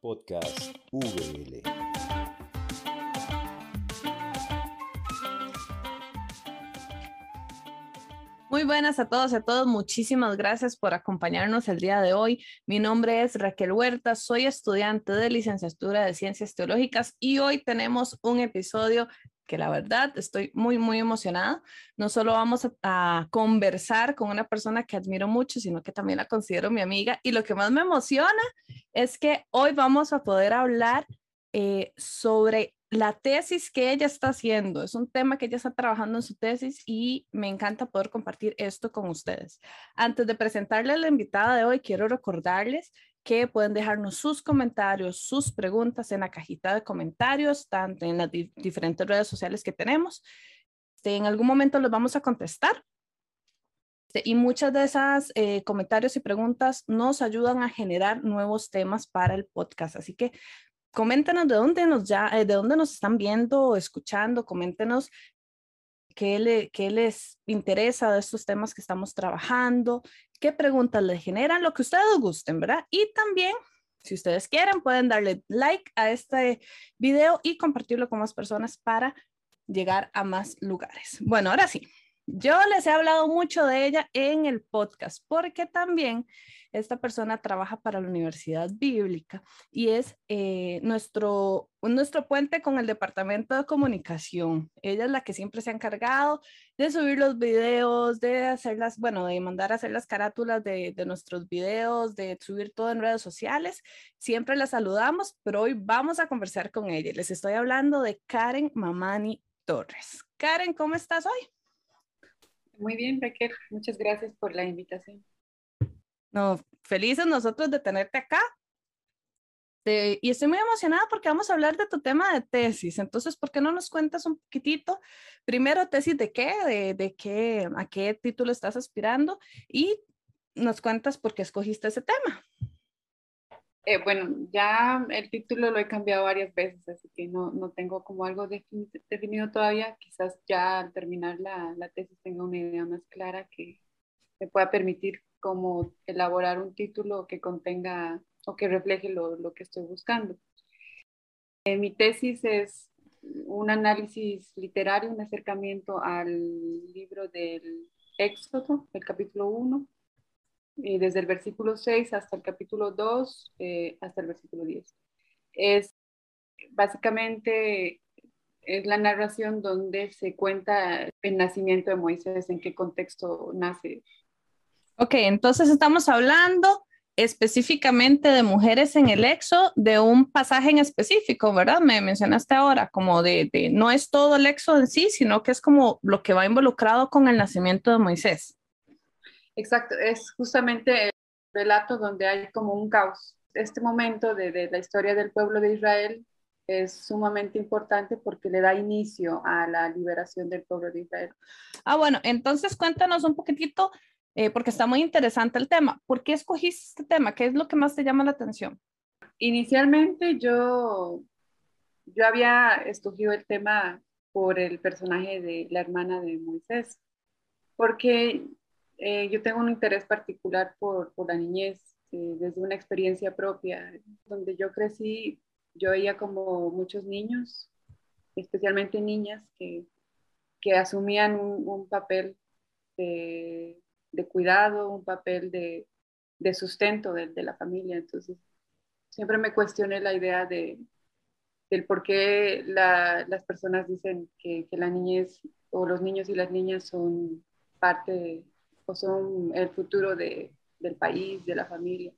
Podcast VL. Muy buenas a todos y a todos. Muchísimas gracias por acompañarnos el día de hoy. Mi nombre es Raquel Huerta, soy estudiante de licenciatura de Ciencias Teológicas y hoy tenemos un episodio que la verdad estoy muy, muy emocionada. No solo vamos a, conversar con una persona que admiro mucho, sino que también la considero mi amiga. Y lo que más me emociona es que hoy vamos a poder hablar eh, sobre la tesis que ella está haciendo. Es un tema que ella está trabajando en su tesis y me encanta poder compartir esto con ustedes. Antes de presentarle a la invitada de hoy, quiero recordarles que pueden dejarnos sus comentarios, sus preguntas en la cajita de comentarios, tanto en las diferentes redes sociales que tenemos. Este, en algún momento los vamos a contestar. Este, y muchas de esas eh, comentarios y preguntas nos ayudan a generar nuevos temas para el podcast. Así que coméntenos de dónde nos ya, eh, de dónde nos están viendo o escuchando, coméntenos qué, le, qué les interesa de estos temas que estamos trabajando, qué preguntas les generan, lo que ustedes gusten, ¿verdad? Y también, si ustedes quieren, pueden darle like a este video y compartirlo con más personas para llegar a más lugares. Bueno, ahora sí, yo les he hablado mucho de ella en el podcast porque también esta persona trabaja para la Universidad Bíblica y es eh, nuestro, nuestro puente con el Departamento de Comunicación. Ella es la que siempre se ha encargado de subir los videos, de hacerlas, bueno, de mandar a hacer las carátulas de, de nuestros videos, de subir todo en redes sociales. Siempre la saludamos, pero hoy vamos a conversar con ella. Les estoy hablando de Karen Mamani Torres. Karen, ¿cómo estás hoy? Muy bien, Raquel. Muchas gracias por la invitación. No, felices nosotros de tenerte acá. y estoy muy emocionada porque vamos a hablar de tu tema de tesis. Entonces, ¿por qué no nos cuentas un poquitito? Primero, tesis de qué, de, de qué, a qué título estás aspirando y nos cuentas por qué escogiste ese tema. Eh, bueno, ya el título lo he cambiado varias veces, así que no, no tengo como algo definido todavía. Quizás ya al terminar la, la, tesis tenga una idea más clara que me pueda permitir como elaborar un título que contenga o que refleje lo, lo que estoy buscando. Eh, mi tesis es un análisis literario, un acercamiento al libro del Éxodo, el capítulo 1, y desde el versículo 6 hasta el capítulo 2, eh, hasta el versículo 10. Es básicamente es la narración donde se cuenta el nacimiento de Moisés, en qué contexto nace. Ok, entonces estamos hablando específicamente de mujeres en el exo, de un pasaje en específico, ¿verdad? Me mencionaste ahora, como de, de, no es todo el exo en sí, sino que es como lo que va involucrado con el nacimiento de Moisés. Exacto, es justamente el relato donde hay como un caos. Este momento de, de, la historia del pueblo de Israel es sumamente importante porque le da inicio a la liberación del pueblo de Israel. Ah, bueno, entonces cuéntanos un poquitito, eh, porque está muy interesante el tema. ¿Por qué escogiste este tema? ¿Qué es lo que más te llama la atención? Inicialmente yo, yo había escogido el tema por el personaje de la hermana de Moisés, porque eh, yo tengo un interés particular por, por la niñez, eh, desde una experiencia propia. Donde yo crecí, yo veía como muchos niños, especialmente niñas, que, que asumían un, un papel de, de, cuidado, un papel de, de sustento de, de, la familia. Entonces, siempre me cuestioné la idea de, del por qué la, las personas dicen que, que la niñez o los niños y las niñas son parte de son el futuro de, del país, de la familia.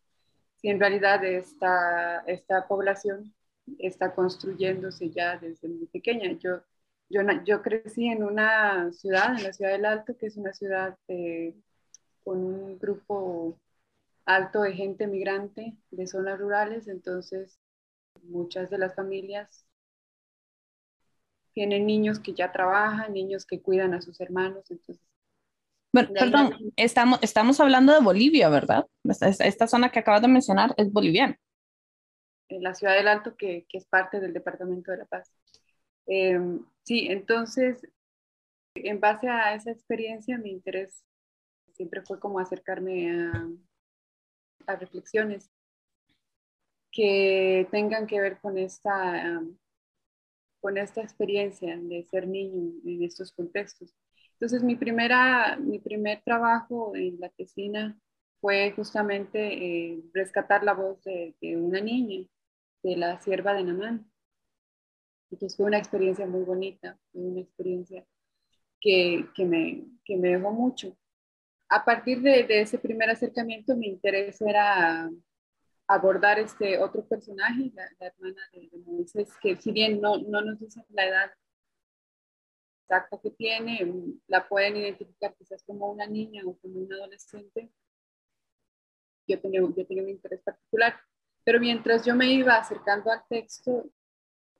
Si en realidad esta, esta población está construyéndose ya desde muy pequeña. Yo, yo, yo crecí en una ciudad, en la ciudad del Alto, que es una ciudad eh, con un grupo alto de gente migrante de zonas rurales, entonces muchas de las familias tienen niños que ya trabajan, niños que cuidan a sus hermanos, entonces bueno, perdón, estamos, estamos hablando de Bolivia, ¿verdad? Esta, esta, zona que acabas de mencionar es boliviana. En la ciudad del Alto, que, que es parte del Departamento de La Paz. Eh, sí, entonces, en base a esa experiencia, mi interés siempre fue como acercarme a, a reflexiones que tengan que ver con esta, con esta experiencia de ser niño en estos contextos. Entonces, mi, primera, mi primer trabajo en la tesina fue justamente eh, rescatar la voz de, una niña, de la sierva de Namán. Entonces, fue una experiencia muy bonita, fue una experiencia que, que, me, que me dejó mucho. A partir de, de ese primer acercamiento, mi interés era abordar este otro personaje, la, hermana de, Moisés, que si bien no, no nos dicen la edad exacta que tiene, la pueden identificar quizás como una niña o como un adolescente. Yo tenía, yo tenía un interés particular. Pero mientras yo me iba acercando al texto,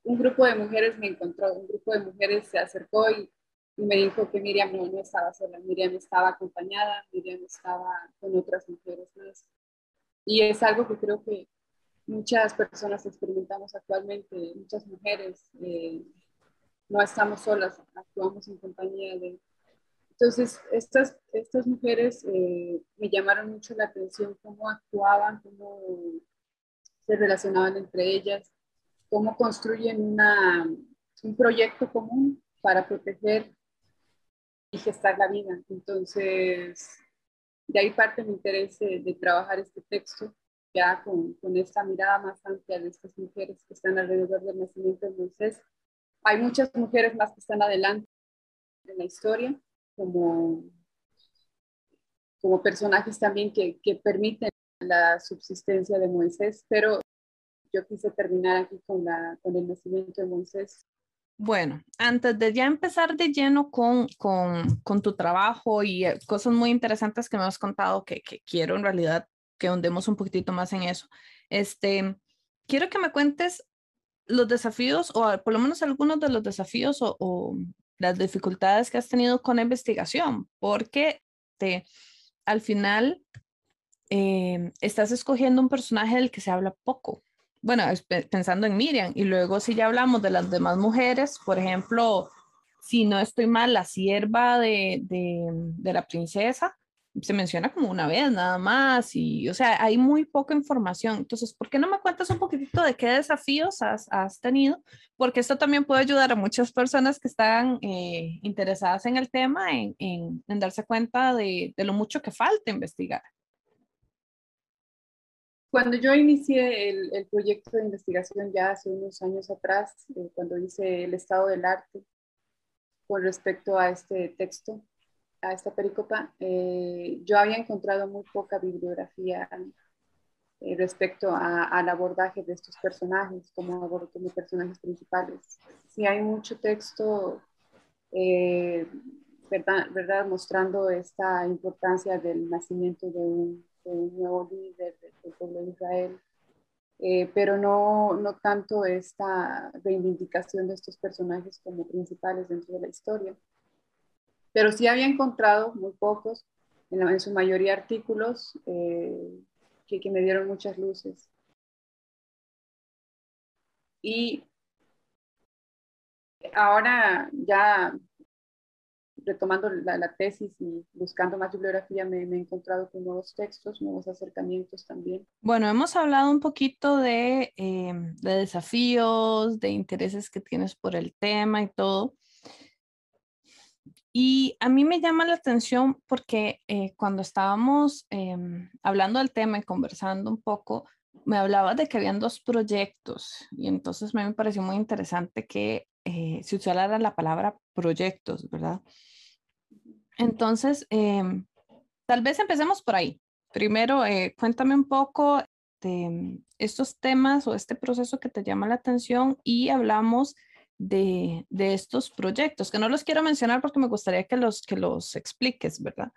un grupo de mujeres me encontró, un grupo de mujeres se acercó y, y me dijo que Miriam no, no estaba sola, Miriam estaba acompañada, Miriam estaba con otras mujeres más. Y es algo que creo que muchas personas experimentamos actualmente, muchas mujeres, eh, no estamos solas, actuamos en compañía de... Entonces, estas, estas mujeres eh, me llamaron mucho la atención, cómo actuaban, cómo se relacionaban entre ellas, cómo construyen una, un proyecto común para proteger y gestar la vida. Entonces, de ahí parte mi interés de, trabajar este texto, ya con, con, esta mirada más amplia de estas mujeres que están alrededor del nacimiento de Moisés. Hay muchas mujeres más que están adelante en la historia, como, como personajes también que, que permiten la subsistencia de Moisés, pero yo quise terminar aquí con, la, con el nacimiento de Moisés. Bueno, antes de ya empezar de lleno con, con, con tu trabajo y eh, cosas muy interesantes que me has contado que, que, quiero en realidad que hundemos un poquitito más en eso, este, quiero que me cuentes los desafíos o por lo menos algunos de los desafíos o, las dificultades que has tenido con la investigación, porque te, al final eh, estás escogiendo un personaje del que se habla poco. Bueno, pensando en Miriam, y luego si ya hablamos de las demás mujeres, por ejemplo, si no estoy mal, la sierva de, de, la princesa, se menciona como una vez nada más, y o sea, hay muy poca información. Entonces, ¿por qué no me cuentas un poquitito de qué desafíos has, has tenido? Porque esto también puede ayudar a muchas personas que están eh, interesadas en el tema en, en, en darse cuenta de, de lo mucho que falta investigar. Cuando yo inicié el, proyecto de investigación ya hace unos años atrás, eh, cuando hice el estado del arte con respecto a este texto, a esta pericopa, eh, yo había encontrado muy poca bibliografía eh, respecto al abordaje de estos personajes como, como personajes principales. Sí hay mucho texto, verdad, verdad, mostrando esta importancia del nacimiento de un un nuevo líder del pueblo de Israel, eh, pero no, no tanto esta reivindicación de estos personajes como principales dentro de la historia. Pero sí había encontrado muy pocos, en, su mayoría artículos, eh, que, me dieron muchas luces. Y ahora ya retomando la, tesis y buscando más bibliografía, me, he encontrado con nuevos textos, nuevos acercamientos también. Bueno, hemos hablado un poquito de, em, de desafíos, de intereses que tienes por el tema y todo. Y a mí me llama la atención porque eh, cuando estábamos em, hablando del tema y conversando un poco, me hablabas de que habían dos proyectos y entonces me pareció muy interesante que eh, se usara la palabra proyectos, ¿verdad? Entonces, em, tal vez empecemos por ahí. Primero, eh, cuéntame un poco de estos temas o este proceso que te llama la atención y hablamos de, de, estos proyectos, que no los quiero mencionar porque me gustaría que los, que los expliques, ¿verdad?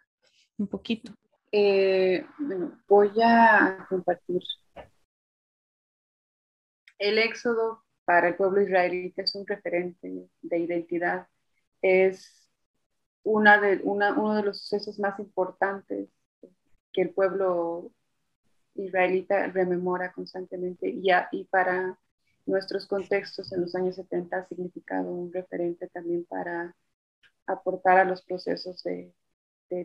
Un poquito. Eh, bueno, voy a compartir. El éxodo para el pueblo israelita es un referente de identidad. Es una de, uno de los sucesos más importantes que el pueblo israelita rememora constantemente y, y para nuestros contextos en los años 70 ha significado un referente también para aportar a los procesos de,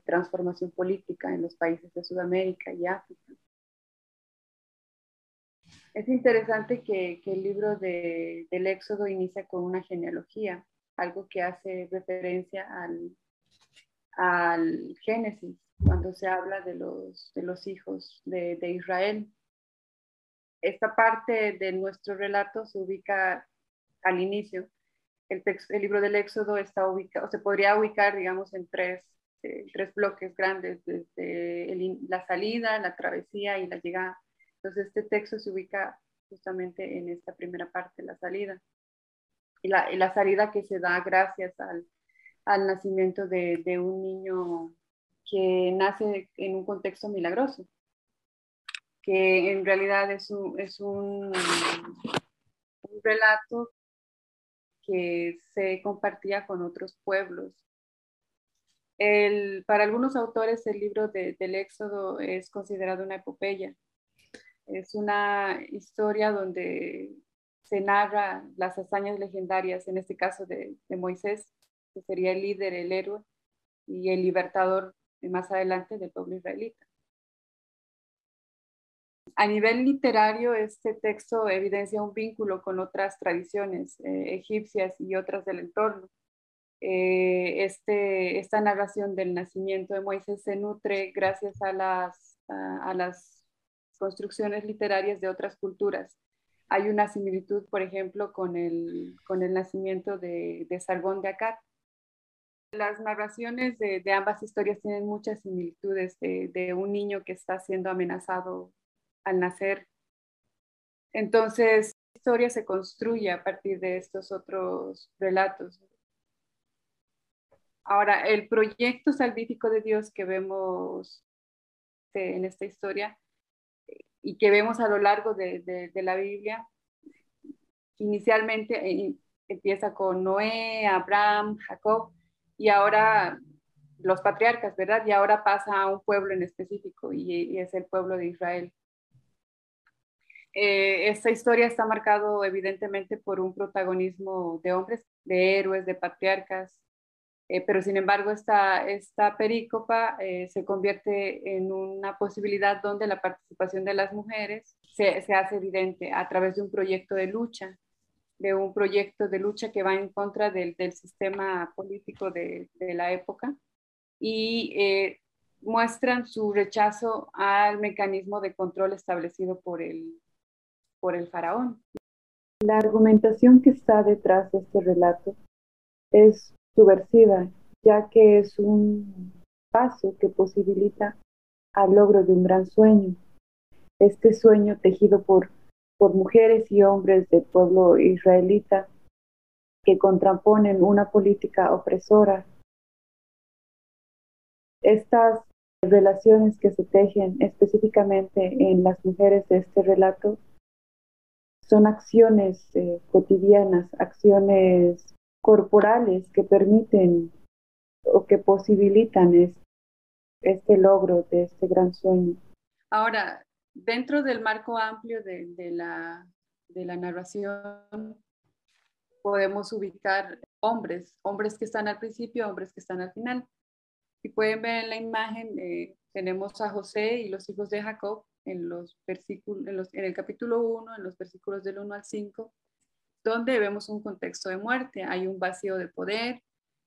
transformación política en los países de Sudamérica y África. Es interesante que, el libro del Éxodo inicia con una genealogía, algo que hace referencia al, al Génesis, cuando se habla de los, de los hijos de, Israel. Esta parte de nuestro relato se ubica al inicio. El, libro del Éxodo está ubicado, se podría ubicar, digamos, en tres, eh, tres bloques grandes, desde la salida, la travesía y la llegada. Entonces, este texto se ubica justamente en esta primera parte, la salida. Y la, salida que se da gracias al, nacimiento de, un niño que nace en un contexto milagroso, que en realidad es un, relato que se compartía con otros pueblos. Para algunos autores el libro de, del Éxodo es considerado una epopeya. Es una historia donde se narra las hazañas legendarias, en este caso de, de Moisés, que sería el líder, el héroe y el libertador más adelante del pueblo israelita. A nivel literario, este texto evidencia un vínculo con otras tradiciones eh, egipcias y otras del entorno. Eh, este, esta narración del nacimiento de Moisés se nutre gracias a las, a, las construcciones literarias de otras culturas. Hay una similitud, por ejemplo, con el, con el nacimiento de, de Sargón de Akkad, las narraciones de, ambas historias tienen muchas similitudes de, un niño que está siendo amenazado al nacer. Entonces, la historia se construye a partir de estos otros relatos. Ahora, el proyecto salvífico de Dios que vemos eh, en esta historia y que vemos a lo largo de, la Biblia, inicialmente eh, empieza con Noé, Abraham, Jacob, y ahora los patriarcas, ¿verdad? Y ahora pasa a un pueblo en específico y, es el pueblo de Israel. Eh, esta historia está marcado evidentemente por un protagonismo de hombres, de héroes, de patriarcas, eh, pero sin embargo esta, esta perícopa eh, se convierte en una posibilidad donde la participación de las mujeres se, se hace evidente a través de un proyecto de lucha de un proyecto de lucha que va en contra del, del sistema político de, de, la época y muestran su rechazo al mecanismo de control establecido por el, por el faraón. La argumentación que está detrás de este relato es subversiva, ya que es un paso que posibilita al logro de un gran sueño. Este sueño tejido por por mujeres y hombres del pueblo israelita que contraponen una política opresora. Estas relaciones que se tejen específicamente en las mujeres de este relato son acciones eh, cotidianas, acciones corporales que permiten o que posibilitan este logro de este gran sueño. Ahora, dentro del marco amplio de, la, narración, podemos ubicar hombres, hombres que están al principio, hombres que están al final. Si pueden ver en la imagen, eh, tenemos a José y los hijos de Jacob en, los versículos, en, el capítulo 1, en los versículos del 1 al 5, donde vemos un contexto de muerte. Hay un vacío de poder,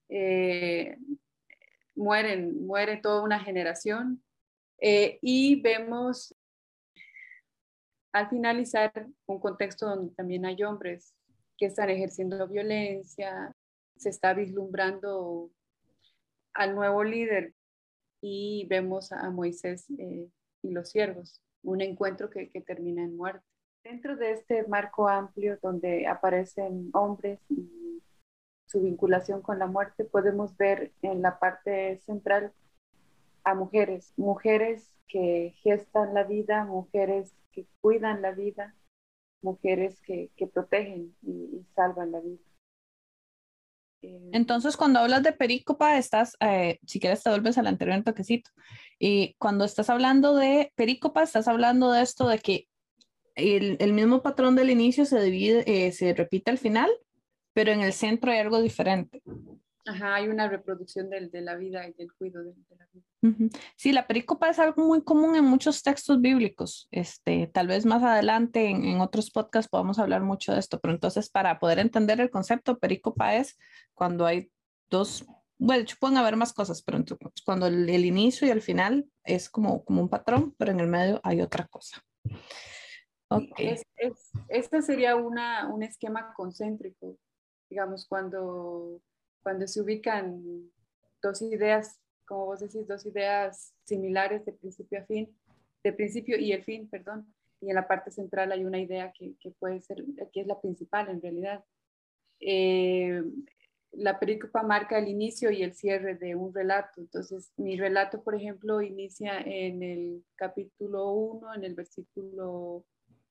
eh, mueren, muere toda una generación eh, y vemos al finalizar un contexto donde también hay hombres que están ejerciendo violencia, se está vislumbrando al nuevo líder y vemos a Moisés eh, y los siervos, un encuentro que, que termina en muerte. Dentro de este marco amplio donde aparecen hombres y su vinculación con la muerte, podemos ver en la parte central a mujeres, mujeres que gestan la vida, mujeres que cuidan la vida, mujeres que, que protegen y, salvan la vida. Entonces, cuando hablas de perícopa, estás, eh, si quieres te vuelves al anterior toquecito, y cuando estás hablando de perícopa, estás hablando de esto de que el, el mismo patrón del inicio se divide, eh, se repite al final, pero en el centro hay algo diferente. Ajá, hay una reproducción del, de la vida y del cuidado de, la vida. Sí, la pericopa es algo muy común en muchos textos bíblicos. Este, tal vez más adelante en, en, otros podcasts podamos hablar mucho de esto, pero entonces para poder entender el concepto, pericopa es cuando hay dos, bueno, de hecho pueden haber más cosas, pero cuando el, el, inicio y el final es como, como un patrón, pero en el medio hay otra cosa. Okay. Es, es, este sería una, un esquema concéntrico, digamos, cuando cuando se ubican dos ideas, como vos decís, dos ideas similares de principio a fin, de principio y el fin, perdón, y en la parte central hay una idea que, que puede ser, que es la principal en realidad. Eh, la pericopa marca el inicio y el cierre de un relato. Entonces, mi relato, por ejemplo, inicia en el capítulo 1, en el versículo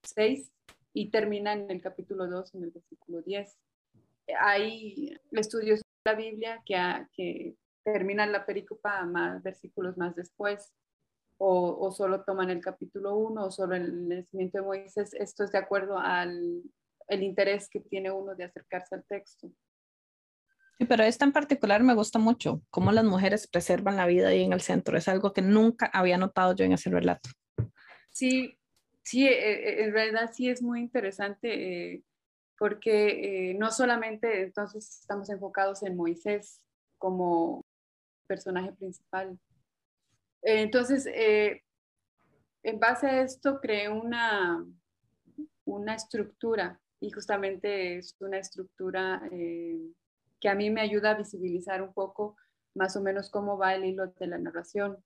6, y termina en el capítulo 2, en el versículo 10. Hay estudios la Biblia que, que terminan la pericopa más versículos más después, o, o, solo toman el capítulo 1 o solo el nacimiento de Moisés. Esto es de acuerdo al el interés que tiene uno de acercarse al texto. Sí, pero esta en particular me gusta mucho, cómo las mujeres preservan la vida ahí en el centro. Es algo que nunca había notado yo en ese relato. Sí, sí, eh, eh, en realidad sí es muy interesante. Eh, porque eh, no solamente entonces estamos enfocados en Moisés como personaje principal. Eh, entonces, eh, en base a esto creé una, una estructura y justamente es una estructura que a mí me ayuda a visibilizar un poco más o menos cómo va el hilo de la narración.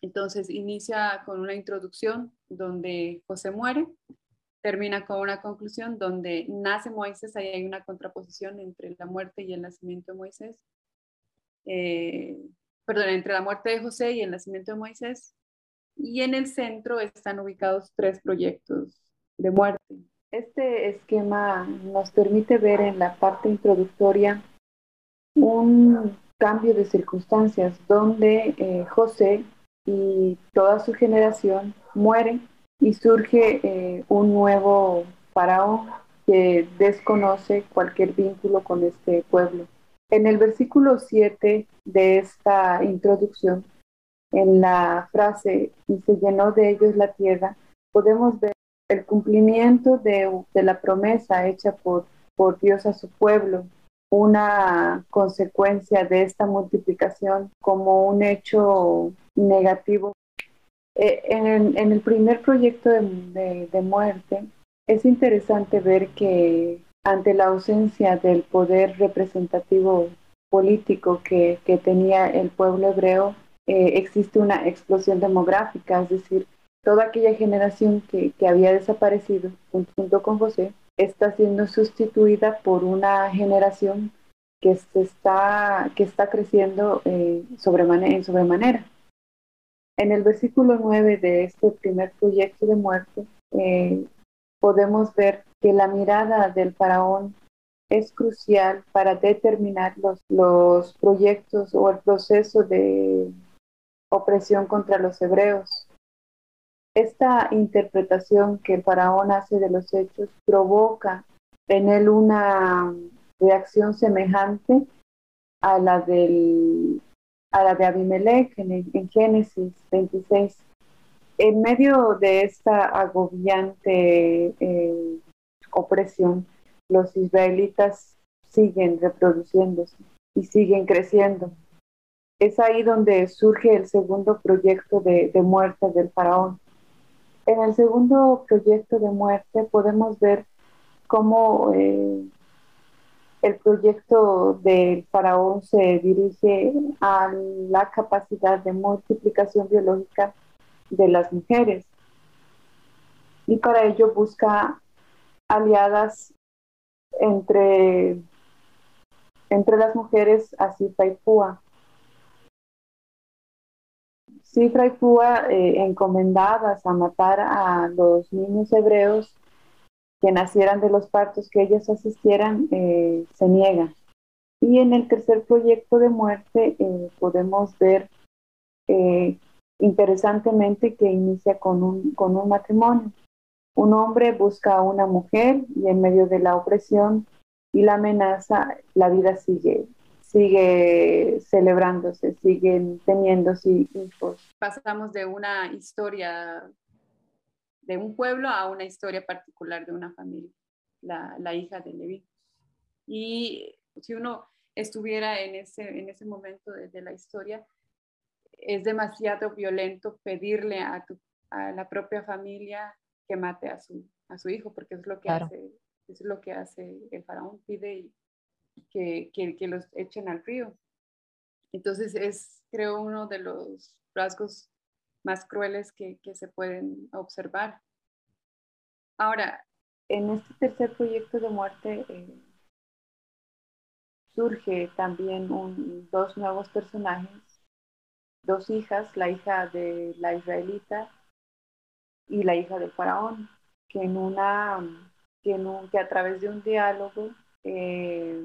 Entonces, inicia con una introducción donde José muere, termina con una conclusión donde nace Moisés, ahí hay una contraposición entre la muerte y el nacimiento de Moisés, eh, perdón, entre la muerte de José y el nacimiento de Moisés, y en el centro están ubicados tres proyectos de muerte. Este esquema nos permite ver en la parte introductoria un cambio de circunstancias donde eh, José y toda su generación mueren y surge eh, un nuevo faraón que desconoce cualquier vínculo con este pueblo. En el versículo 7 de esta introducción, en la frase, y se llenó de ellos la tierra, podemos ver el cumplimiento de, de la promesa hecha por, por Dios a su pueblo, una consecuencia de esta multiplicación como un hecho negativo eh, en, el, primer proyecto de, muerte, es interesante ver que ante la ausencia del poder representativo político que, tenía el pueblo hebreo, eh, existe una explosión demográfica, es decir, toda aquella generación que, había desaparecido junto con José está siendo sustituida por una generación que, está, que está creciendo eh, en sobremanera. En el versículo 9 de este primer proyecto de muerte, eh, podemos ver que la mirada del faraón es crucial para determinar los, los proyectos o el proceso de opresión contra los hebreos. Esta interpretación que el faraón hace de los hechos provoca en él una reacción semejante a la del a la de Abimelech en, Génesis 26. En medio de esta agobiante eh, opresión, los israelitas siguen reproduciéndose y siguen creciendo. Es ahí donde surge el segundo proyecto de, muerte del faraón. En el segundo proyecto de muerte podemos ver cómo eh, el proyecto del faraón se dirige a la capacidad de multiplicación biológica de las mujeres y para ello busca aliadas entre, entre las mujeres a Cifra y Púa. Cifra y Púa eh, encomendadas a matar a los niños hebreos que nacieran de los partos que ellas asistieran eh, se niegan. Y en el tercer proyecto de muerte eh, podemos ver eh, interesantemente que inicia con un, con un matrimonio. Un hombre busca a una mujer y en medio de la opresión y la amenaza, la vida sigue, sigue celebrándose, siguen teniendo hijos. Pasamos de una historia de un pueblo a una historia particular de una familia, la, la hija de Levi. Y si uno estuviera en ese, en ese momento de, la historia, es demasiado violento pedirle a, a, la propia familia que mate a su, a su hijo, porque es lo que hace, es lo que hace el faraón, pide que, que, que los echen al río. Entonces es, creo, uno de los rasgos más crueles que, que se pueden observar. Ahora, en este tercer proyecto de muerte eh, surge también dos nuevos personajes, dos hijas, la hija de la israelita y la hija del faraón, que en una que, que a través de un diálogo eh,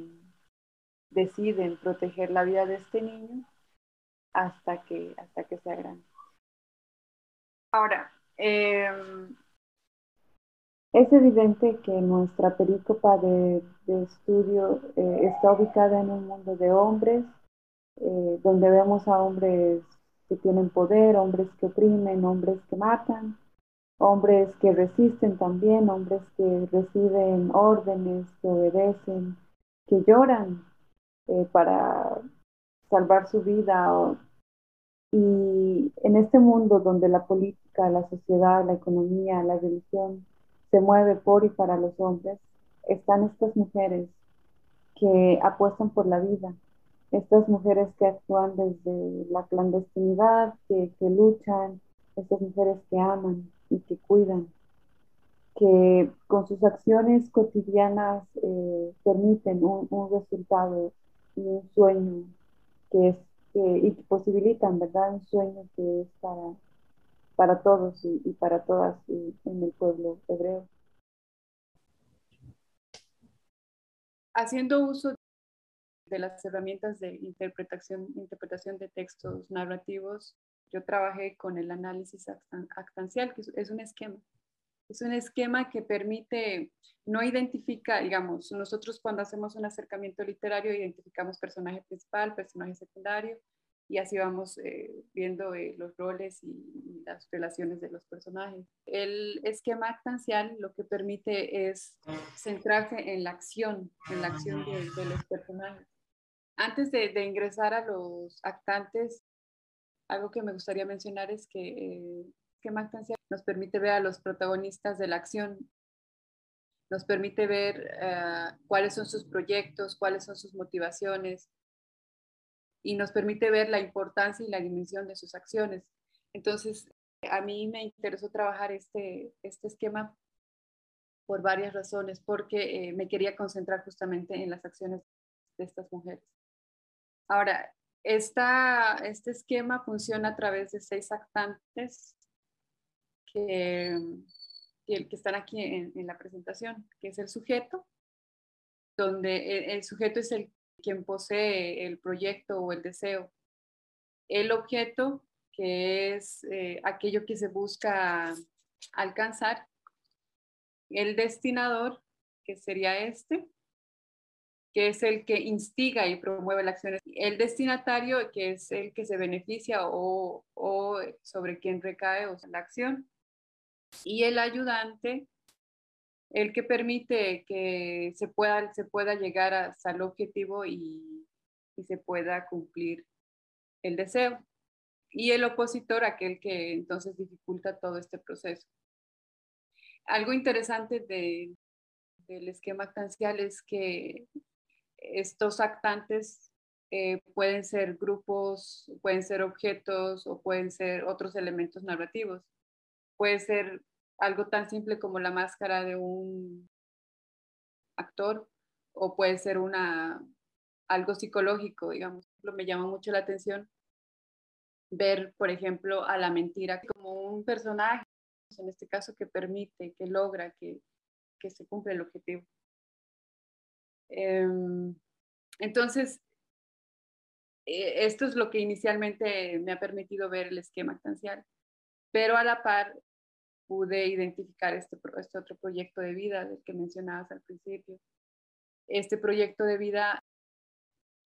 deciden proteger la vida de este niño hasta que hasta que sea grande. Ahora, em, es evidente que nuestra perícopa de, estudio eh, está ubicada en un mundo de hombres, eh, donde vemos a hombres que tienen poder, hombres que oprimen, hombres que matan, hombres que resisten también, hombres que reciben órdenes, que obedecen, que lloran eh, para salvar su vida. Y en este mundo donde la política, la sociedad, la economía, la religión se mueve por y para los hombres, están estas mujeres que apuestan por la vida, estas mujeres que actúan desde la clandestinidad, que, luchan, estas mujeres que aman y que cuidan, que con sus acciones cotidianas eh, permiten un, resultado y un sueño que es y que posibilitan, ¿verdad? Un sueño que es para para todos y, para todas en el pueblo hebreo. Haciendo uso de las herramientas de interpretación, interpretación de textos narrativos, yo trabajé con el análisis actancial, que es un esquema. Es un esquema que permite, no identifica, digamos, nosotros cuando hacemos un acercamiento literario identificamos personaje principal, personaje secundario, y así vamos eh, viendo eh, los roles y, las relaciones de los personajes. El esquema actancial lo que permite es centrarse en la acción, en la acción de, los personajes. Antes de, ingresar a los actantes, algo que me gustaría mencionar es que eh, esquema actancial nos permite ver a los protagonistas de la acción, nos permite ver cuáles son sus proyectos, cuáles son sus motivaciones, y nos permite ver la importancia y la dimensión de sus acciones. Entonces, a mí me interesó trabajar este, este esquema por varias razones, porque eh, me quería concentrar justamente en las acciones de estas mujeres. Ahora, esta, este esquema funciona a través de seis actantes que, que, están aquí en, la presentación, que es el sujeto, donde el, el sujeto es el quien posee el proyecto o el deseo. El objeto, que es eh, aquello que se busca alcanzar. El destinador, que sería este, que es el que instiga y promueve la acción. El destinatario, que es el que se beneficia o, o sobre quien recae o la acción. Y el ayudante, el que permite que se pueda, se pueda llegar hasta el objetivo y, se pueda cumplir el deseo. Y el opositor, aquel que entonces dificulta todo este proceso. Algo interesante de, del esquema actancial es que estos actantes eh, pueden ser grupos, pueden ser objetos o pueden ser otros elementos narrativos. Puede ser algo tan simple como la máscara de un actor o puede ser una, algo psicológico, digamos. Me llama mucho la atención ver, por ejemplo, a la mentira como un personaje, en este caso, que permite, que logra que, que se cumpla el objetivo. Em, entonces, e, esto es lo que inicialmente me ha permitido ver el esquema actancial, pero a la par pude identificar este, este otro proyecto de vida del que mencionabas al principio. Este proyecto de vida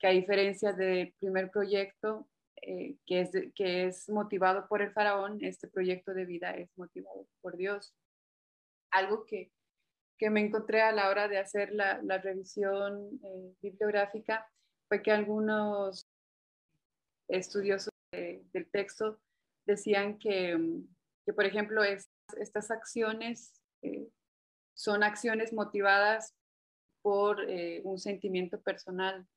que a diferencia del primer proyecto, eh, que, es, que es motivado por el faraón, este proyecto de vida es motivado por Dios. Algo que, que me encontré a la hora de hacer la, revisión eh, bibliográfica fue que algunos estudiosos del texto decían que, que por ejemplo, estas acciones eh, son acciones motivadas por un sentimiento personal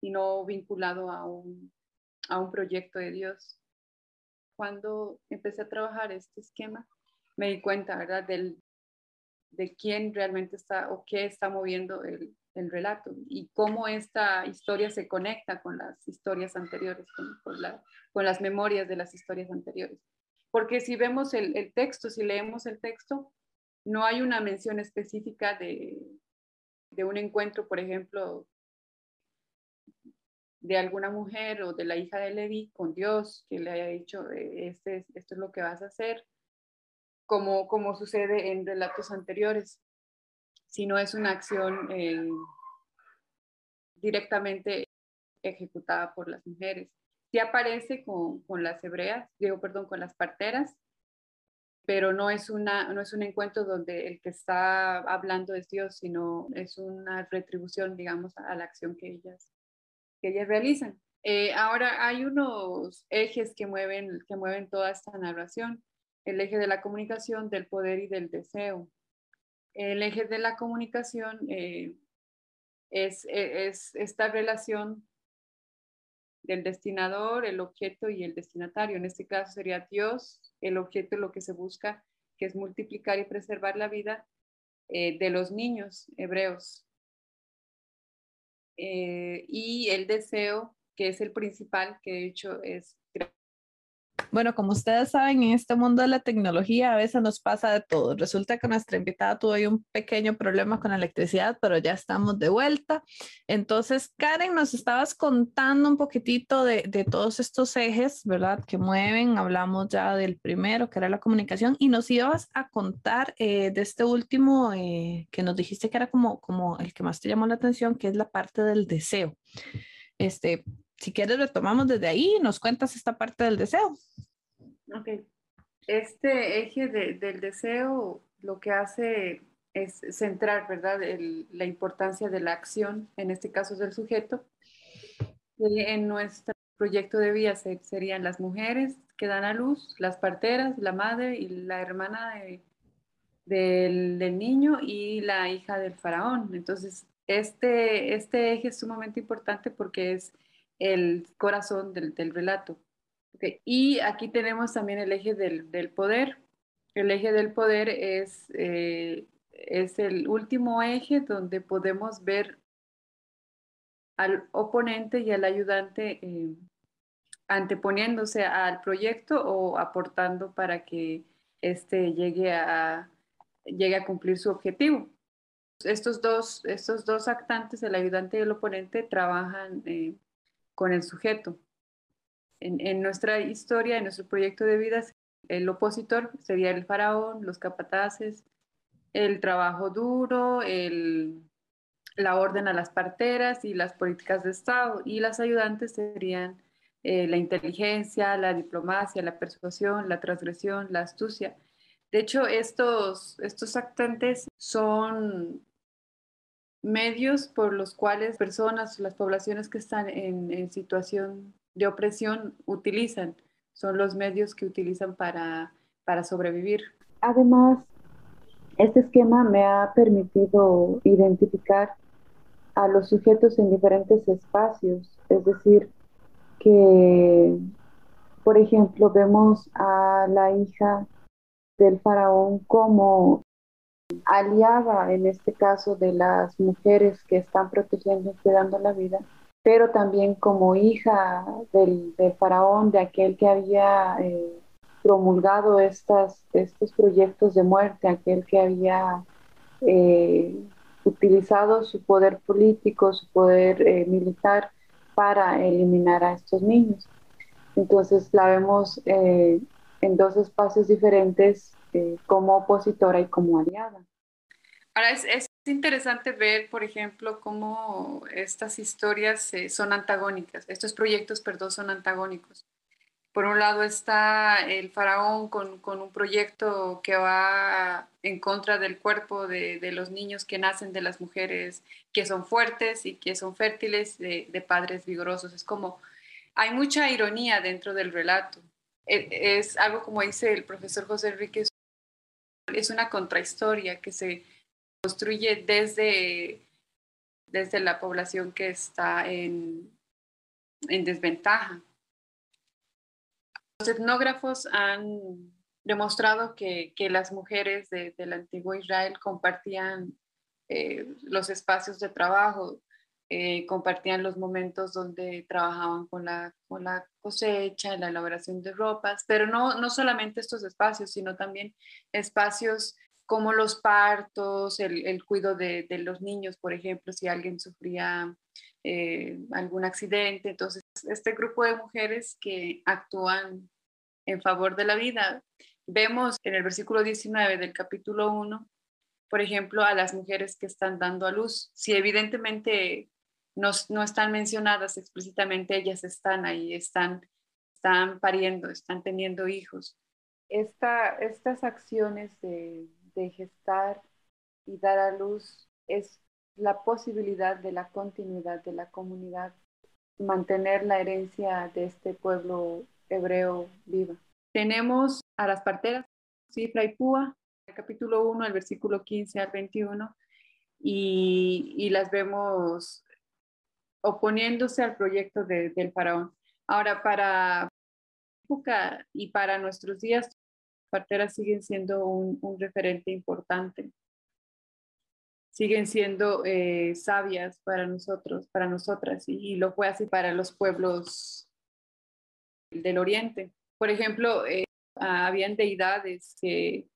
y no vinculado a un, a un proyecto de Dios. Cuando empecé a trabajar este esquema, me di cuenta, ¿verdad?, Del, de quién realmente está o qué está moviendo el, el, relato y cómo esta historia se conecta con las historias anteriores, con, la, con, las memorias de las historias anteriores. Porque si vemos el, texto, si leemos el texto, no hay una mención específica de, un encuentro, por ejemplo, de alguna mujer o de la hija de Levi con Dios, que le haya dicho, eh, este, esto es lo que vas a hacer, como, como sucede en relatos anteriores, si no es una acción eh, directamente ejecutada por las mujeres. Sí aparece con, con, las hebreas, digo, perdón, con las parteras, pero no es, una, no es un encuentro donde el que está hablando es Dios, sino es una retribución, digamos, a la acción que ellas que ellas realizan. Eh, ahora hay unos ejes que mueven, que mueven toda esta narración, el eje de la comunicación, del poder y del deseo. El eje de la comunicación eh, es, es esta relación del destinador, el objeto y el destinatario. En este caso sería Dios, el objeto, lo que se busca, que es multiplicar y preservar la vida eh, de los niños hebreos. Eh, y el deseo, que es el principal, que de hecho es bueno, como ustedes saben, en este mundo de la tecnología a veces nos pasa de todo. Resulta que nuestra invitada tuvo un pequeño problema con la electricidad, pero ya estamos de vuelta. Entonces, Karen, nos estabas contando un poquitito de, de todos estos ejes, ¿verdad? Que mueven. Hablamos ya del primero, que era la comunicación, y nos ibas a contar eh, de este último eh, que nos dijiste que era como, como el que más te llamó la atención, que es la parte del deseo. Este, si quieres retomamos desde ahí y nos cuentas esta parte del deseo. Ok. Este eje del deseo lo que hace es centrar, ¿verdad?, la importancia de la acción, en este caso del sujeto. en nuestro proyecto de vida serían las mujeres que dan a luz, las parteras, la madre y la hermana del, del, niño y la hija del faraón. Entonces, este, este eje es sumamente importante porque es el corazón del, relato. Y aquí tenemos también el eje del, poder. El eje del poder es, eh, es el último eje donde podemos ver al oponente y al ayudante eh, anteponiéndose al proyecto o aportando para que éste llegue a, llegue a cumplir su objetivo. Estos dos, estos dos actantes, el ayudante y el oponente, trabajan eh, con el sujeto. En, nuestra historia, en nuestro proyecto de vida, el opositor sería el faraón, los capataces, el trabajo duro, el, la orden a las parteras y las políticas de Estado, y las ayudantes serían eh, la inteligencia, la diplomacia, la persuasión, la transgresión, la astucia. De hecho, estos, estos actantes son medios por los cuales personas, las poblaciones que están en, situación de opresión utilizan, son los medios que utilizan para, para sobrevivir. Además, este esquema me ha permitido identificar a los sujetos en diferentes espacios, es decir, que, por ejemplo, vemos a la hija del faraón como aliada en este caso de las mujeres que están protegiendo y cuidando la vida, pero también como hija del, faraón, de aquel que había eh, promulgado estas, estos proyectos de muerte, aquel que había eh, utilizado su poder político, su poder eh, militar para eliminar a estos niños. Entonces la vemos en dos espacios diferentes como opositora y como aliada. Ahora, es, Es interesante ver, por ejemplo, cómo estas historias eh, son antagónicas, estos proyectos, perdón, son antagónicos. Por un lado está el faraón con, con un proyecto que va en contra del cuerpo de, de, los niños que nacen de las mujeres que son fuertes y que son fértiles, de, de padres vigorosos. Es como, hay mucha ironía dentro del relato. Es, es algo como dice el profesor José Enrique, es una contrahistoria que se construye desde, desde la población que está en, en desventaja. Los etnógrafos han demostrado que, que las mujeres de, del antiguo Israel compartían eh, los espacios de trabajo, eh, compartían los momentos donde trabajaban con la, con la cosecha, la elaboración de ropas, pero no, no solamente estos espacios, sino también espacios como los partos, el, el cuidado de, de, los niños, por ejemplo, si alguien sufría eh, algún accidente. Entonces, este grupo de mujeres que actúan en favor de la vida, vemos en el versículo 19 del capítulo 1, por ejemplo, a las mujeres que están dando a luz. Si evidentemente no, no están mencionadas explícitamente, ellas están ahí, están, están pariendo, están teniendo hijos. Esta, estas acciones de, de gestar y dar a luz es la posibilidad de la continuidad de la comunidad, mantener la herencia de este pueblo hebreo viva. Tenemos a las parteras, Cifra y Púa, el capítulo 1, el versículo 15 al 21, y, y las vemos oponiéndose al proyecto de, del faraón. Ahora, para época y para nuestros días, parteras siguen siendo un, referente importante siguen siendo eh, sabias para nosotros, para nosotras, y, lo fue así para los pueblos del Oriente. Por ejemplo, eh, habían deidades que,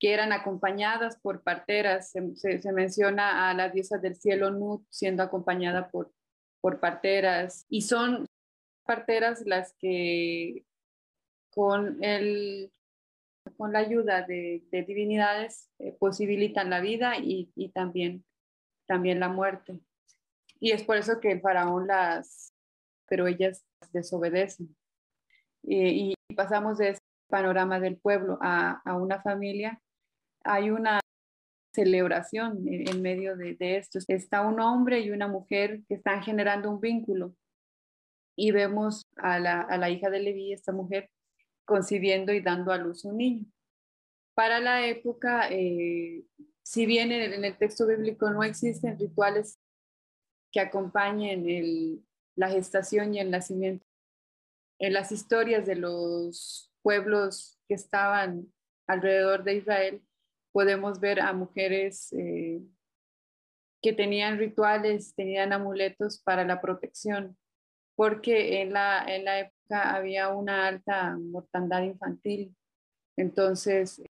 eran acompañadas por parteras. Se, menciona a la diosa del cielo Nut siendo acompañada por, por parteras, y son parteras las que con el con la ayuda de, de divinidades eh, posibilitan la vida y, y, también, también la muerte. Y es por eso que el faraón las, pero ellas desobedecen. Y, y pasamos de ese panorama del pueblo a, a, una familia. Hay una celebración en, medio de, de, esto. Está un hombre y una mujer que están generando un vínculo. Y vemos a la, a la hija de Leví, esta mujer, concibiendo y dando a luz un niño. Para la época, eh, si bien en el, en el, texto bíblico no existen rituales que acompañen el, la gestación y el nacimiento, en las historias de los pueblos que estaban alrededor de Israel, podemos ver a mujeres eh, que tenían rituales, tenían amuletos para la protección, porque en la, en la época había una alta mortandad infantil. Entonces,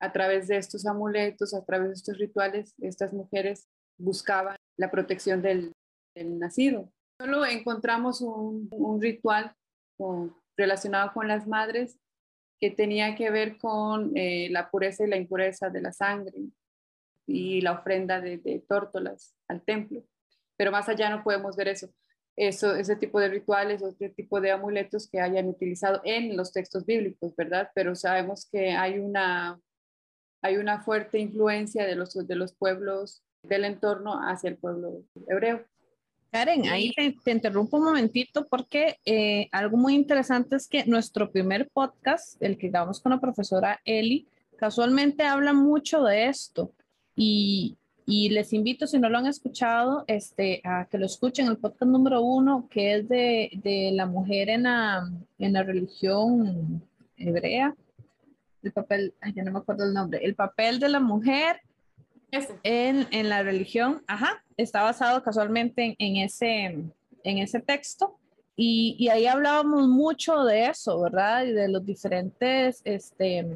a través de estos amuletos, a través de estos rituales, estas mujeres buscaban la protección del, nacido. Solo encontramos un, ritual relacionado con las madres que tenía que ver con eh, la pureza y la impureza de la sangre y la ofrenda de, de tórtolas al templo. Pero más allá no podemos ver eso eso, ese tipo de rituales o este tipo de amuletos que hayan utilizado en los textos bíblicos, ¿verdad? Pero sabemos que hay una, hay una fuerte influencia de los, de los pueblos del entorno hacia el pueblo hebreo. Karen, ahí te, te interrumpo un momentito porque eh, algo muy interesante es que nuestro primer podcast, el que grabamos con la profesora Eli, casualmente habla mucho de esto. Y, y les invito, si no lo han escuchado, este, a que lo escuchen, el podcast número uno, que es de, de la mujer en la, en la religión hebrea. El papel, ay, ya no me acuerdo el nombre, el papel de la mujer en, en, la religión, ajá, está basado casualmente en, en ese, en ese texto. Y, y, ahí hablábamos mucho de eso, ¿verdad? Y de los diferentes, este,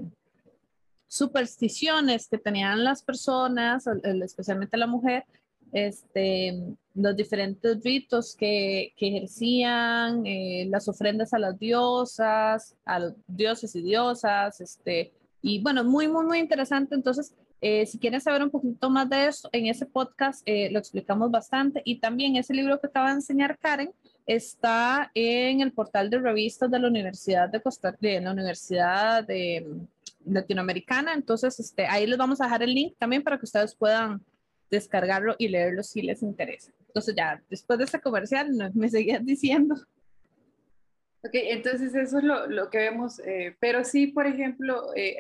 supersticiones que tenían las personas, especialmente la mujer, este, los diferentes ritos que, que ejercían, eh, las ofrendas a las diosas, a los dioses y diosas, este, Y bueno, muy, muy, muy interesante. Entonces, eh, si quieren saber un poquito más de eso, en ese podcast eh, lo explicamos bastante. Y también ese libro que acaba de enseñar Karen está en el portal de revistas de la Universidad de Costa de la Universidad de mm, Latinoamericana. Entonces, este, ahí les vamos a dejar el link también para que ustedes puedan descargarlo y leerlo si les interesa. Entonces ya, después de ese comercial, me seguías diciendo. Ok, entonces eso es lo, lo que vemos, eh, pero sí, por ejemplo, eh,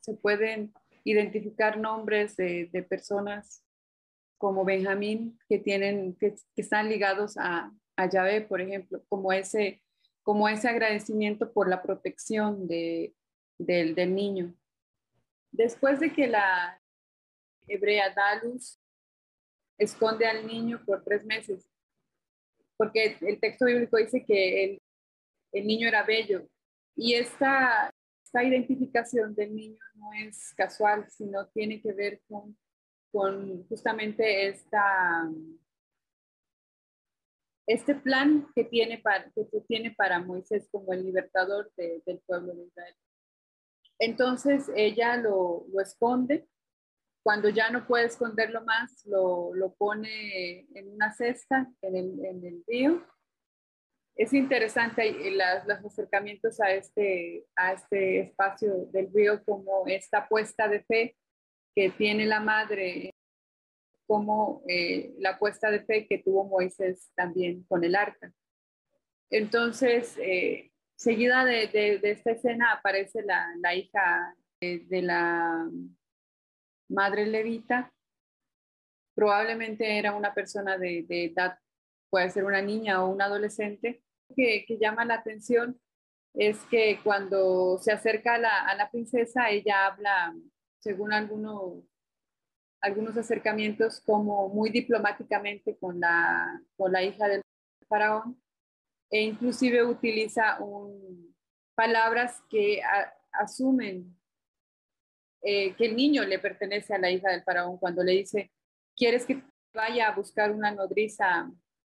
se pueden identificar nombres de, personas como Benjamín que tienen, que están ligados a, a Yahvé, por ejemplo, como ese, como ese agradecimiento por la protección de, del, del niño. Después de que la hebrea Dalus esconde al niño por tres meses, porque el texto bíblico dice que el, el niño era bello. Y esta, esta, identificación del niño no es casual, sino tiene que ver con, con justamente esta, este plan que tiene, para, que tiene para Moisés como el libertador de, del pueblo de Israel. Entonces ella lo, lo esconde cuando ya no puede esconderlo más, lo, lo pone en una cesta en el, en el río. Es interesante las, los acercamientos a este, a este espacio del río como esta apuesta de fe que tiene la madre, como eh, la apuesta de fe que tuvo Moisés también con el arca. Entonces, eh, seguida de, de, de, esta escena aparece la, la hija de, de la madre levita, probablemente era una persona de, edad, puede ser una niña o un adolescente, que, que, llama la atención es que cuando se acerca a la, a la princesa, ella habla, según algunos, algunos acercamientos, como muy diplomáticamente con la, con la hija del faraón, e inclusive utiliza un, palabras que a, asumen eh, que el niño le pertenece a la hija del faraón cuando le dice, ¿quieres que vaya a buscar una nodriza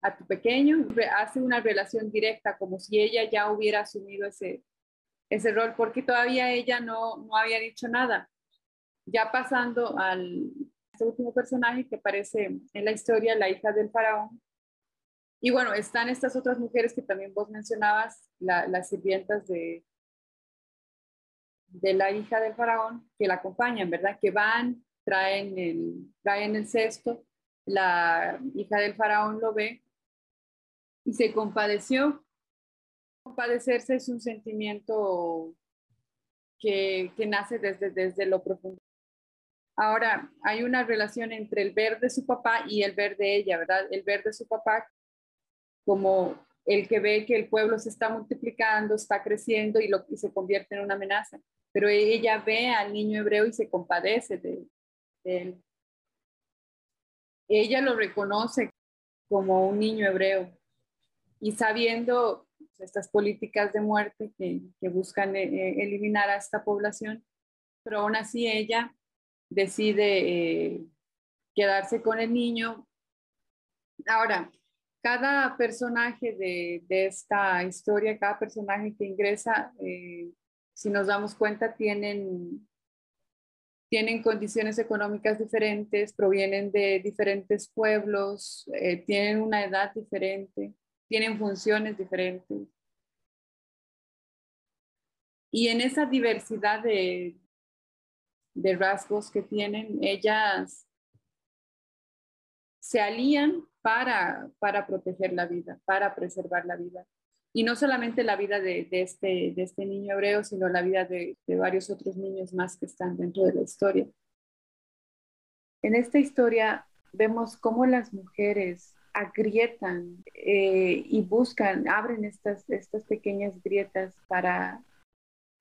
a tu pequeño? Hace una relación directa como si ella ya hubiera asumido ese, ese rol, porque todavía ella no, no había dicho nada. Ya pasando al este último personaje que aparece en la historia, la hija del faraón. Y bueno, están estas otras mujeres que también vos mencionabas, las sirvientas de, de la hija del faraón que la acompañan, ¿verdad? Que van, traen el, traen el cesto, la hija del faraón lo ve y se compadeció. Compadecerse es un sentimiento que, que nace desde, desde lo profundo. Ahora, hay una relación entre el ver de su papá y el ver de ella, ¿verdad? El ver de su papá como el que ve que el pueblo se está multiplicando, está creciendo y, se convierte en una amenaza pero ella ve al niño hebreo y se compadece de, él. Ella lo reconoce como un niño hebreo y sabiendo estas políticas de muerte que, buscan eh, eh, eliminar a esta población, pero aún así ella decide eh, quedarse con el niño. Ahora, cada personaje de, esta historia, cada personaje que ingresa, si nos damos cuenta, tienen, tienen condiciones económicas diferentes, provienen de diferentes pueblos, tienen una edad diferente, tienen funciones diferentes. Y en esa diversidad de, de rasgos que tienen, ellas se alían para, para proteger la vida, para preservar la vida y no solamente la vida de, este, de este niño hebreo, sino la vida de, varios otros niños más que están dentro de la historia. En esta historia vemos cómo las mujeres agrietan eh, y buscan, abren estas, estas pequeñas grietas para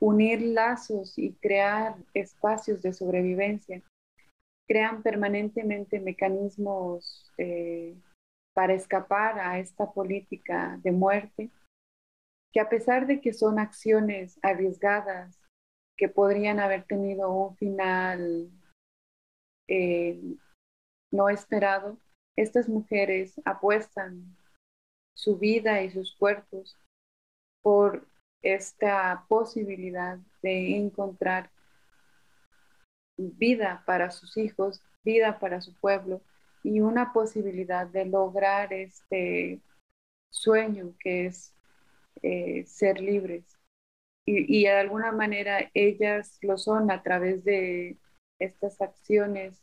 unir lazos y crear espacios de sobrevivencia. Crean permanentemente mecanismos eh, para escapar a esta política de muerte que a pesar de que son acciones arriesgadas, que podrían haber tenido un final eh, no esperado, estas mujeres apuestan su vida y sus cuerpos por esta posibilidad de encontrar vida para sus hijos, vida para su pueblo y una posibilidad de lograr este sueño que es eh, ser libres. Y, de alguna manera ellas lo son a través de estas acciones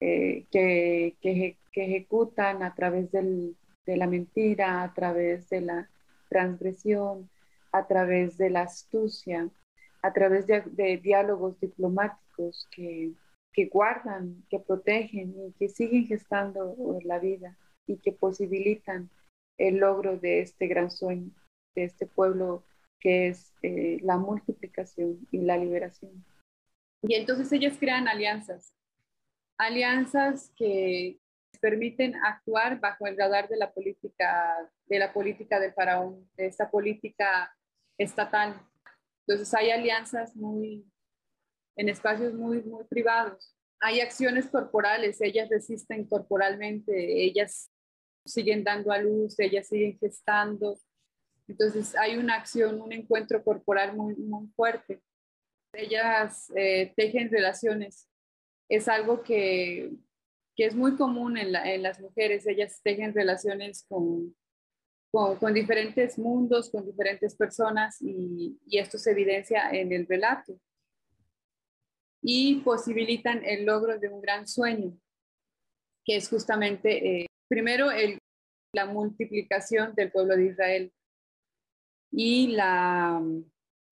eh, que, que, ejecutan a través del, de la mentira, a través de la transgresión, a través de la astucia, a través de, diálogos diplomáticos que, que, guardan, que protegen y que siguen gestando la vida y que posibilitan el logro de este gran sueño, de este pueblo que es eh, la multiplicación y la liberación. Y entonces ellas crean alianzas, alianzas que permiten actuar bajo el radar de la política, de la política del faraón, de esta política estatal. Entonces hay alianzas muy, en espacios muy, muy privados. Hay acciones corporales, ellas resisten corporalmente, ellas siguen dando a luz, ellas siguen gestando. Entonces hay una acción, un encuentro corporal muy, muy fuerte. Ellas eh, tejen relaciones. Es algo que, que es muy común en, las mujeres. Ellas tejen relaciones con, diferentes mundos, con diferentes personas y, y, esto se evidencia en el relato. Y posibilitan el logro de un gran sueño, que es justamente, eh, primero, el, la multiplicación del pueblo de Israel y, la,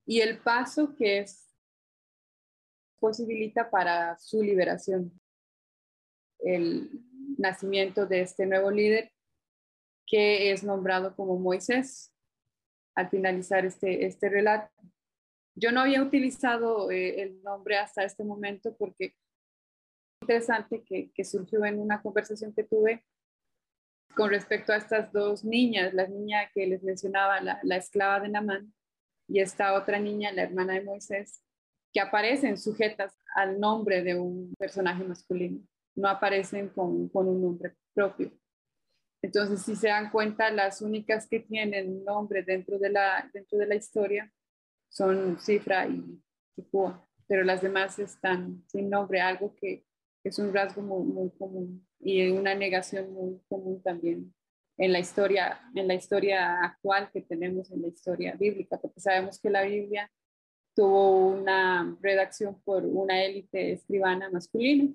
y el paso que es posibilita para su liberación. El nacimiento de este nuevo líder que es nombrado como Moisés al finalizar este, este relato. Yo no había utilizado eh, el nombre hasta este momento porque es interesante que, que, surgió en una conversación que tuve con respecto a estas dos niñas, la niña que les mencionaba, la, la esclava de Namán, y esta otra niña, la hermana de Moisés, que aparecen sujetas al nombre de un personaje masculino, no aparecen con, con un nombre propio. Entonces, si se dan cuenta, las únicas que tienen nombre dentro de la, dentro de la historia son Cifra y Kipua, pero las demás están sin nombre, algo que es un rasgo muy, muy común y una negación muy común también en la historia, en la historia actual que tenemos en la historia bíblica, porque sabemos que la Biblia tuvo una redacción por una élite escribana masculina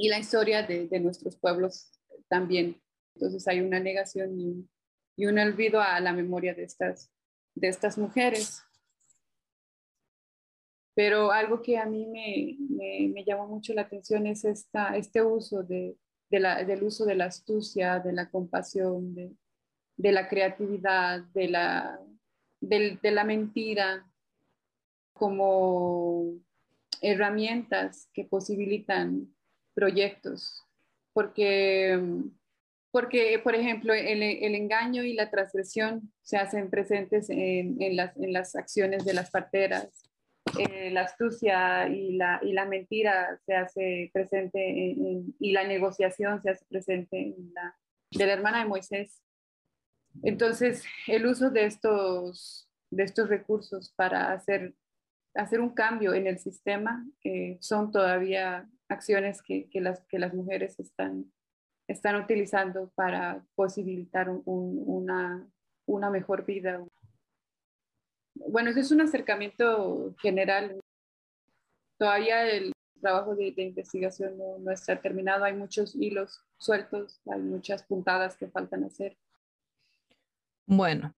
y la historia de, de nuestros pueblos también entonces hay una negación y, un olvido a la memoria de estas, de estas mujeres. Pero algo que a mí me, me, llamó mucho la atención es esta, este uso de, la, del uso de la astucia, de la compasión, de, la creatividad, de la, de, de la mentira como herramientas que posibilitan proyectos. Porque porque, por ejemplo, el, engaño y la transgresión se hacen presentes en, las, acciones de las parteras. Eh, la astucia y la, mentira se hace presente y la negociación se hace presente en la, de la hermana de Moisés. Entonces, el uso de estos, de estos recursos para hacer, hacer un cambio en el sistema eh, son todavía acciones que, las, que las mujeres están están utilizando para posibilitar una, una mejor vida. Bueno, ese es un acercamiento general. Todavía el trabajo de, investigación no, no, está terminado, hay muchos hilos sueltos, hay muchas puntadas que faltan hacer. Bueno.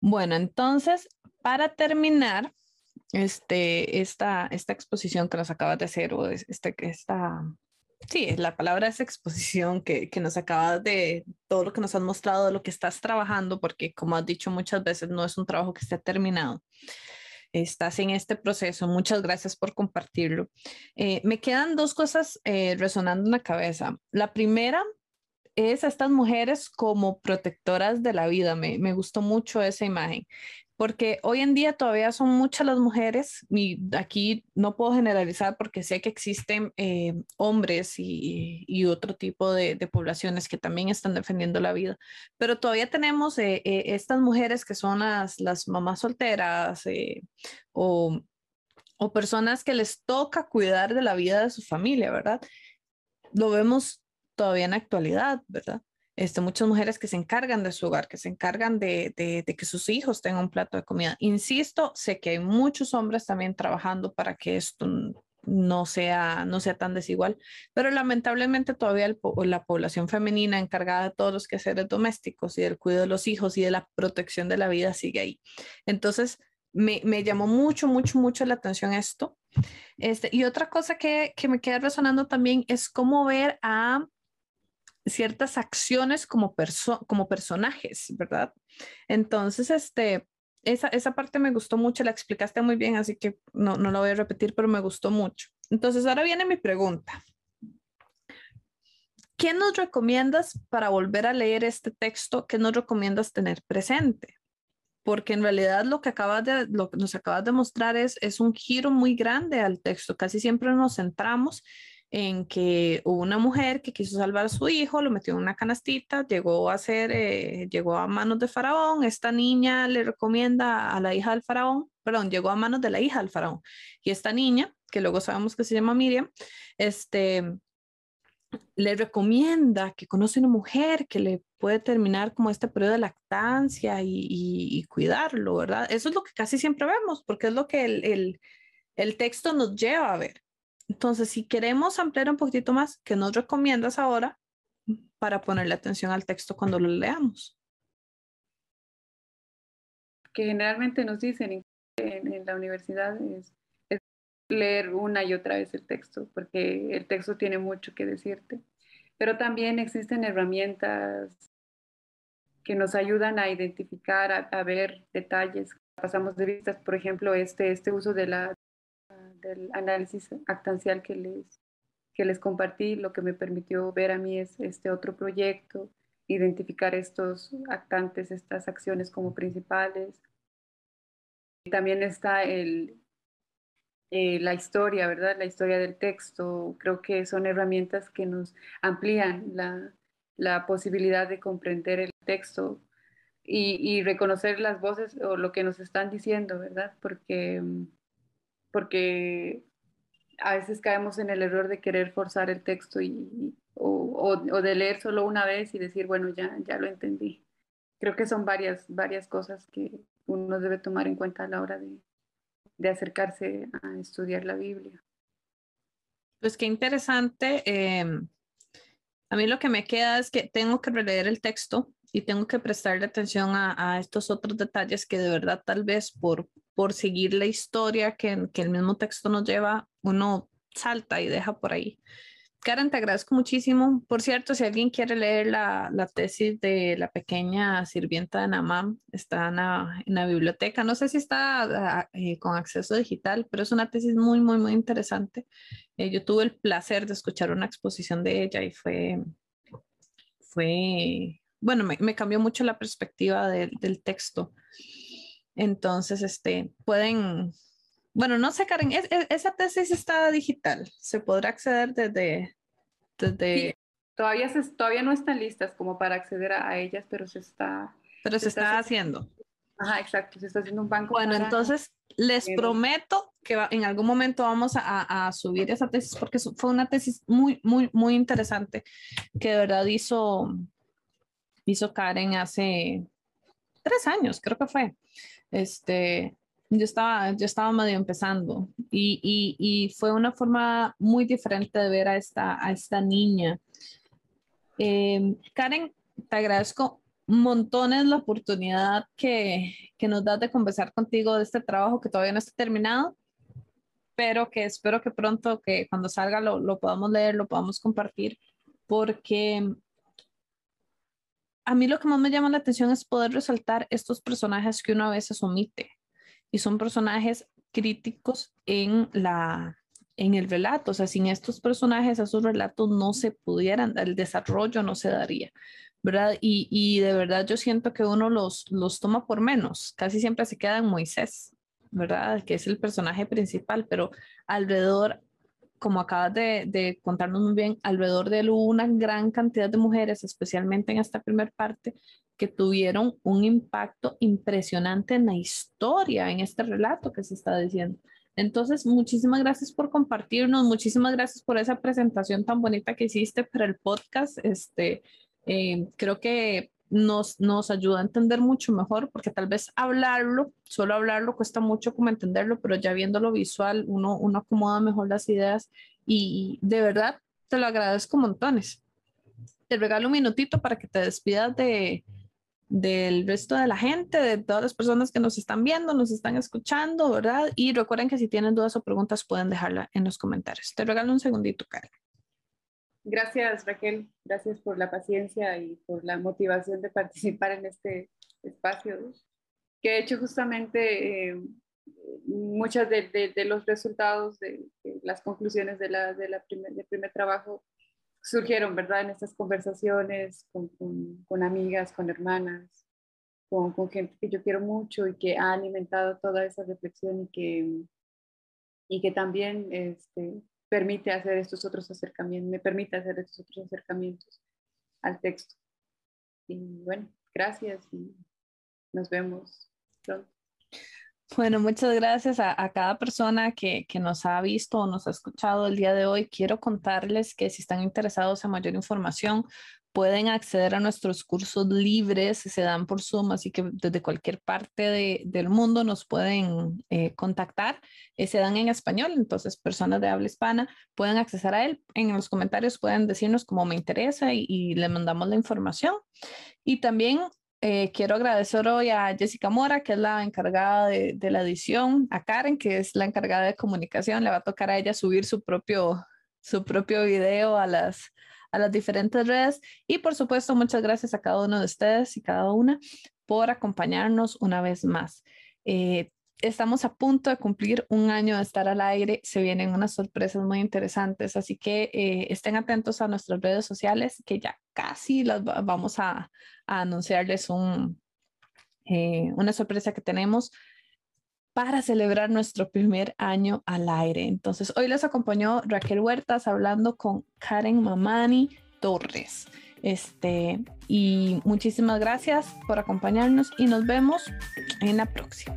Bueno, entonces, para terminar, este, esta, esta exposición que nos acabas de hacer, o este, esta Sí, la palabra es exposición que, que nos acaba de todo lo que nos has mostrado, de lo que estás trabajando, porque como has dicho muchas veces, no es un trabajo que esté terminado. Estás en este proceso. Muchas gracias por compartirlo. Eh, me quedan dos cosas eh, resonando en la cabeza. La primera es a estas mujeres como protectoras de la vida. Me, me gustó mucho esa imagen porque hoy en día todavía son muchas las mujeres, y aquí no puedo generalizar porque sé que existen eh, hombres y, otro tipo de, poblaciones que también están defendiendo la vida, pero todavía tenemos eh, eh, estas mujeres que son las, las mamás solteras o o personas que les toca cuidar de la vida de su familia, ¿verdad? Lo vemos todavía en actualidad, ¿verdad? Este, muchas mujeres que se encargan de su hogar, que se encargan de, de, de, que sus hijos tengan un plato de comida. Insisto, sé que hay muchos hombres también trabajando para que esto no sea, no sea tan desigual, pero lamentablemente todavía el, la población femenina encargada de todos los quehaceres domésticos y del cuidado de los hijos y de la protección de la vida sigue ahí. Entonces, me, me llamó mucho, mucho, mucho la atención esto. Este, y otra cosa que, que me queda resonando también es cómo ver a ciertas acciones como, perso como personajes, ¿verdad? Entonces, este, esa, esa parte me gustó mucho, la explicaste muy bien, así que no, no lo voy a repetir, pero me gustó mucho. Entonces, ahora viene mi pregunta. ¿Qué nos recomiendas para volver a leer este texto? ¿Qué nos recomiendas tener presente? Porque en realidad lo que, acabas de, lo que nos acabas de mostrar es, es un giro muy grande al texto. Casi siempre nos centramos en que hubo una mujer que quiso salvar a su hijo, lo metió en una canastita, llegó a ser, eh, llegó a manos de Faraón, esta niña le recomienda a la hija del Faraón, perdón, llegó a manos de la hija del Faraón, y esta niña, que luego sabemos que se llama Miriam, este, le recomienda que conoce una mujer que le puede terminar como este periodo de lactancia y, cuidarlo, ¿verdad? Eso es lo que casi siempre vemos, porque es lo que el, el texto nos lleva a ver. Entonces, si queremos ampliar un poquito más, ¿qué nos recomiendas ahora para ponerle atención al texto cuando lo leamos? Que generalmente nos dicen en, en la universidad es, es, leer una y otra vez el texto, porque el texto tiene mucho que decirte. Pero también existen herramientas que nos ayudan a identificar, a, a ver detalles. Pasamos de vistas, por ejemplo, este, este uso de la del análisis actancial que les, que les compartí, lo que me permitió ver a mí es este otro proyecto, identificar estos actantes, estas acciones como principales. También está el, eh, la historia, ¿verdad? La historia del texto. Creo que son herramientas que nos amplían la, la posibilidad de comprender el texto y, y, reconocer las voces o lo que nos están diciendo, ¿verdad? Porque porque a veces caemos en el error de querer forzar el texto y, o, o, de leer solo una vez y decir, bueno, ya, ya lo entendí. Creo que son varias, varias cosas que uno debe tomar en cuenta a la hora de, de acercarse a estudiar la Biblia. Pues qué interesante. Eh, a mí lo que me queda es que tengo que releer el texto y tengo que prestarle atención a, a, estos otros detalles que de verdad tal vez por, por seguir la historia que, que el mismo texto nos lleva, uno salta y deja por ahí. Karen, te agradezco muchísimo. Por cierto, si alguien quiere leer la, la tesis de la pequeña sirvienta de Namam, está en la, en la biblioteca. No sé si está ah, eh, con acceso digital, pero es una tesis muy, muy, muy interesante. Eh, yo tuve el placer de escuchar una exposición de ella y fue, fue bueno, me, me cambió mucho la perspectiva de, del texto. Entonces, este, pueden, bueno, no sé, Karen, es, es, esa tesis está digital, se podrá acceder desde... desde... Sí, todavía, se, todavía no están listas como para acceder a, a ellas, pero se está... Pero se, se está, está haciendo. Ajá, exacto, se está haciendo un banco. Bueno, para... entonces les prometo que va, en algún momento vamos a, a, subir esa tesis porque fue una tesis muy, muy, muy interesante que de verdad hizo, hizo Karen hace tres años, creo que fue. Este, yo estaba, yo estaba medio empezando y, y, y, fue una forma muy diferente de ver a esta, a esta niña. Eh, Karen, te agradezco montones la oportunidad que, que nos das de conversar contigo de este trabajo que todavía no está terminado, pero que espero que pronto, que cuando salga lo, lo podamos leer, lo podamos compartir, porque a mí lo que más me llama la atención es poder resaltar estos personajes que uno a veces omite y son personajes críticos en la en el relato, o sea, sin estos personajes, esos relatos no se pudieran, el desarrollo no se daría, ¿verdad? Y, y de verdad yo siento que uno los, los toma por menos, casi siempre se queda en Moisés, ¿verdad? Que es el personaje principal, pero alrededor como acabas de, de, contarnos muy bien, alrededor de él hubo una gran cantidad de mujeres, especialmente en esta primera parte, que tuvieron un impacto impresionante en la historia, en este relato que se está diciendo. Entonces, muchísimas gracias por compartirnos, muchísimas gracias por esa presentación tan bonita que hiciste para el podcast. Este, eh, creo que nos, nos ayuda a entender mucho mejor, porque tal vez hablarlo, solo hablarlo cuesta mucho como entenderlo, pero ya viéndolo visual, uno, uno acomoda mejor las ideas y de verdad te lo agradezco montones. Te regalo un minutito para que te despidas de, del resto de la gente, de todas las personas que nos están viendo, nos están escuchando, ¿verdad? Y recuerden que si tienen dudas o preguntas pueden dejarla en los comentarios. Te regalo un segundito, Karen. Gracias, Raquel. Gracias por la paciencia y por la motivación de participar en este espacio, que he hecho justamente eh, muchos de, los resultados de, las conclusiones de la, de la primer, del primer trabajo surgieron, ¿verdad? En estas conversaciones con, con, amigas, con hermanas, con, con, gente que yo quiero mucho y que ha alimentado toda esa reflexión y que, y que también este, permite hacer estos otros acercamientos, me permite hacer estos otros acercamientos al texto. Y bueno, gracias y nos vemos pronto. Bueno, muchas gracias a, cada persona que, que, nos ha visto o nos ha escuchado el día de hoy. Quiero contarles que si están interesados en mayor información, pueden acceder a nuestros cursos libres, se dan por Zoom, así que desde cualquier parte de, del mundo nos pueden eh, contactar. Eh, se dan en español, entonces personas de habla hispana pueden acceder a él. En los comentarios pueden decirnos cómo me interesa y, le mandamos la información. Y también eh, quiero agradecer hoy a Jessica Mora, que es la encargada de, la edición, a Karen, que es la encargada de comunicación. Le va a tocar a ella subir su propio, su propio video a las, a las diferentes redes. Y por supuesto, muchas gracias a cada uno de ustedes y cada una por acompañarnos una vez más. Eh, estamos a punto de cumplir un año de estar al aire. Se vienen unas sorpresas muy interesantes, así que eh, estén atentos a nuestras redes sociales, que ya casi las vamos a, anunciarles un, eh, una sorpresa que tenemos para celebrar nuestro primer año al aire. Entonces, hoy les acompañó Raquel Huertas hablando con Karen Mamani Torres. Este, y muchísimas gracias por acompañarnos y nos vemos en la próxima.